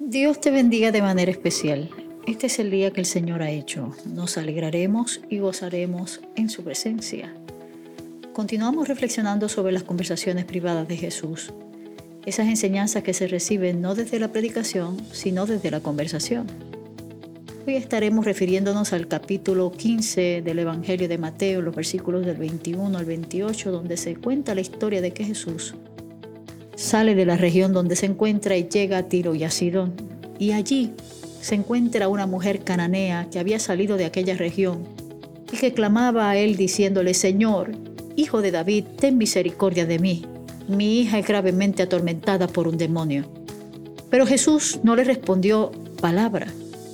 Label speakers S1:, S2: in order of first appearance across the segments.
S1: Dios te bendiga de manera especial. Este es el día que el Señor ha hecho. Nos alegraremos y gozaremos en su presencia. Continuamos reflexionando sobre las conversaciones privadas de Jesús. Esas enseñanzas que se reciben no desde la predicación, sino desde la conversación. Hoy estaremos refiriéndonos al capítulo 15 del Evangelio de Mateo, los versículos del 21 al 28, donde se cuenta la historia de que Jesús sale de la región donde se encuentra y llega a Tiro y a Sidón. Y allí se encuentra una mujer cananea que había salido de aquella región y que clamaba a él diciéndole, Señor, Hijo de David, ten misericordia de mí. Mi hija es gravemente atormentada por un demonio. Pero Jesús no le respondió palabra.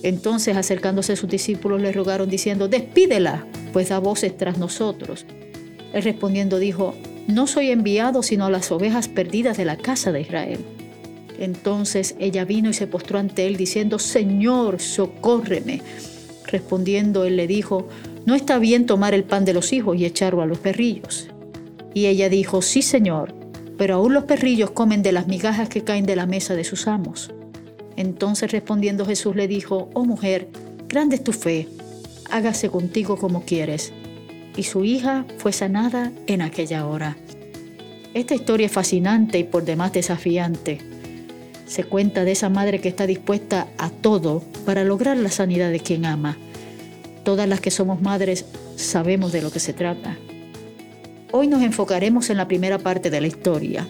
S1: Entonces acercándose a sus discípulos le rogaron diciendo, despídela, pues da voces tras nosotros. Él respondiendo dijo, no soy enviado sino a las ovejas perdidas de la casa de Israel. Entonces ella vino y se postró ante él diciendo, Señor, socórreme. Respondiendo él le dijo, no está bien tomar el pan de los hijos y echarlo a los perrillos. Y ella dijo, sí, Señor, pero aún los perrillos comen de las migajas que caen de la mesa de sus amos. Entonces respondiendo Jesús le dijo, oh mujer, grande es tu fe, hágase contigo como quieres y su hija fue sanada en aquella hora. Esta historia es fascinante y por demás desafiante. Se cuenta de esa madre que está dispuesta a todo para lograr la sanidad de quien ama. Todas las que somos madres sabemos de lo que se trata. Hoy nos enfocaremos en la primera parte de la historia.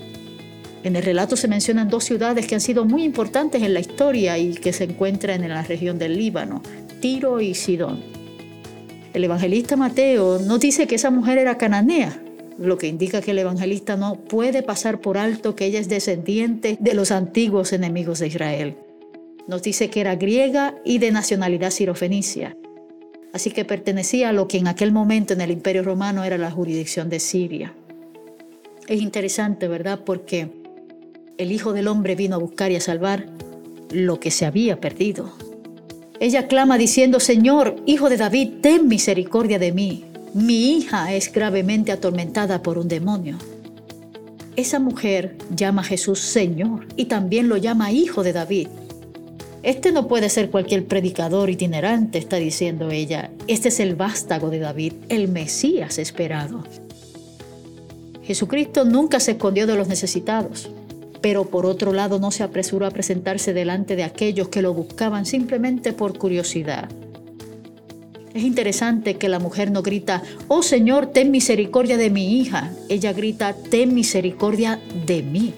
S1: En el relato se mencionan dos ciudades que han sido muy importantes en la historia y que se encuentran en la región del Líbano, Tiro y Sidón. El evangelista Mateo no dice que esa mujer era cananea, lo que indica que el evangelista no puede pasar por alto que ella es descendiente de los antiguos enemigos de Israel. Nos dice que era griega y de nacionalidad sirofenicia, así que pertenecía a lo que en aquel momento en el Imperio Romano era la jurisdicción de Siria. Es interesante, ¿verdad? Porque el Hijo del Hombre vino a buscar y a salvar lo que se había perdido. Ella clama diciendo, Señor, Hijo de David, ten misericordia de mí. Mi hija es gravemente atormentada por un demonio. Esa mujer llama a Jesús Señor y también lo llama Hijo de David. Este no puede ser cualquier predicador itinerante, está diciendo ella. Este es el vástago de David, el Mesías esperado. Jesucristo nunca se escondió de los necesitados pero por otro lado no se apresuró a presentarse delante de aquellos que lo buscaban simplemente por curiosidad. Es interesante que la mujer no grita, oh Señor, ten misericordia de mi hija. Ella grita, ten misericordia de mí.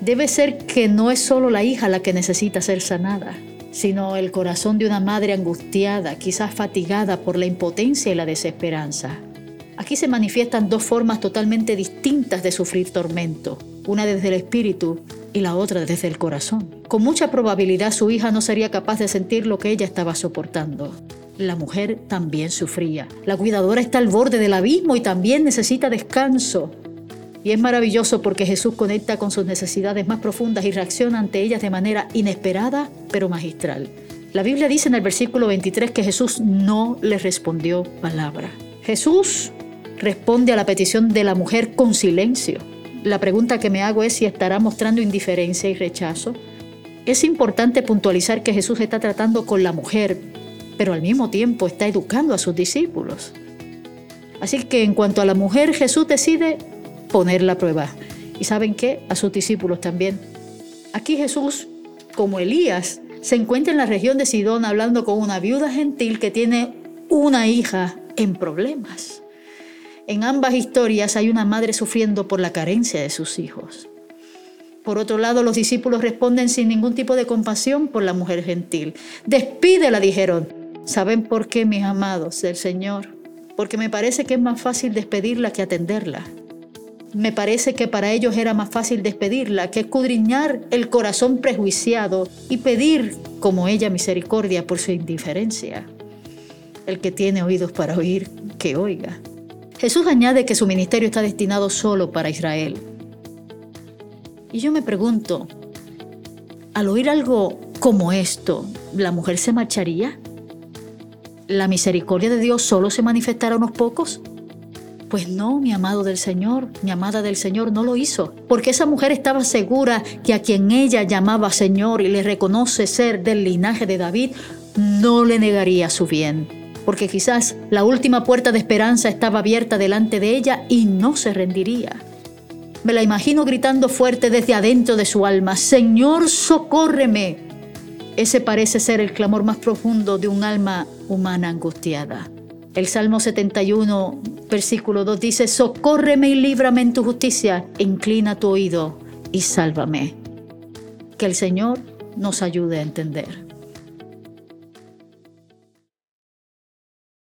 S1: Debe ser que no es solo la hija la que necesita ser sanada, sino el corazón de una madre angustiada, quizás fatigada por la impotencia y la desesperanza. Aquí se manifiestan dos formas totalmente distintas de sufrir tormento una desde el espíritu y la otra desde el corazón. Con mucha probabilidad su hija no sería capaz de sentir lo que ella estaba soportando. La mujer también sufría. La cuidadora está al borde del abismo y también necesita descanso. Y es maravilloso porque Jesús conecta con sus necesidades más profundas y reacciona ante ellas de manera inesperada pero magistral. La Biblia dice en el versículo 23 que Jesús no le respondió palabra. Jesús responde a la petición de la mujer con silencio. La pregunta que me hago es si estará mostrando indiferencia y rechazo. Es importante puntualizar que Jesús está tratando con la mujer, pero al mismo tiempo está educando a sus discípulos. Así que en cuanto a la mujer, Jesús decide poner la prueba. ¿Y saben qué? A sus discípulos también. Aquí Jesús, como Elías, se encuentra en la región de Sidón hablando con una viuda gentil que tiene una hija en problemas. En ambas historias hay una madre sufriendo por la carencia de sus hijos. Por otro lado, los discípulos responden sin ningún tipo de compasión por la mujer gentil. Despídela, dijeron. ¿Saben por qué, mis amados, el Señor? Porque me parece que es más fácil despedirla que atenderla. Me parece que para ellos era más fácil despedirla que escudriñar el corazón prejuiciado y pedir, como ella, misericordia por su indiferencia. El que tiene oídos para oír, que oiga. Jesús añade que su ministerio está destinado solo para Israel. Y yo me pregunto, al oír algo como esto, ¿la mujer se marcharía? ¿La misericordia de Dios solo se manifestará a unos pocos? Pues no, mi amado del Señor, mi amada del Señor no lo hizo, porque esa mujer estaba segura que a quien ella llamaba Señor y le reconoce ser del linaje de David, no le negaría su bien, porque quizás la última puerta de esperanza estaba abierta delante de ella y no se rendiría. Me la imagino gritando fuerte desde adentro de su alma, Señor, socórreme. Ese parece ser el clamor más profundo de un alma humana angustiada. El Salmo 71, versículo 2 dice, Socórreme y líbrame en tu justicia, inclina tu oído y sálvame. Que el Señor nos ayude a entender.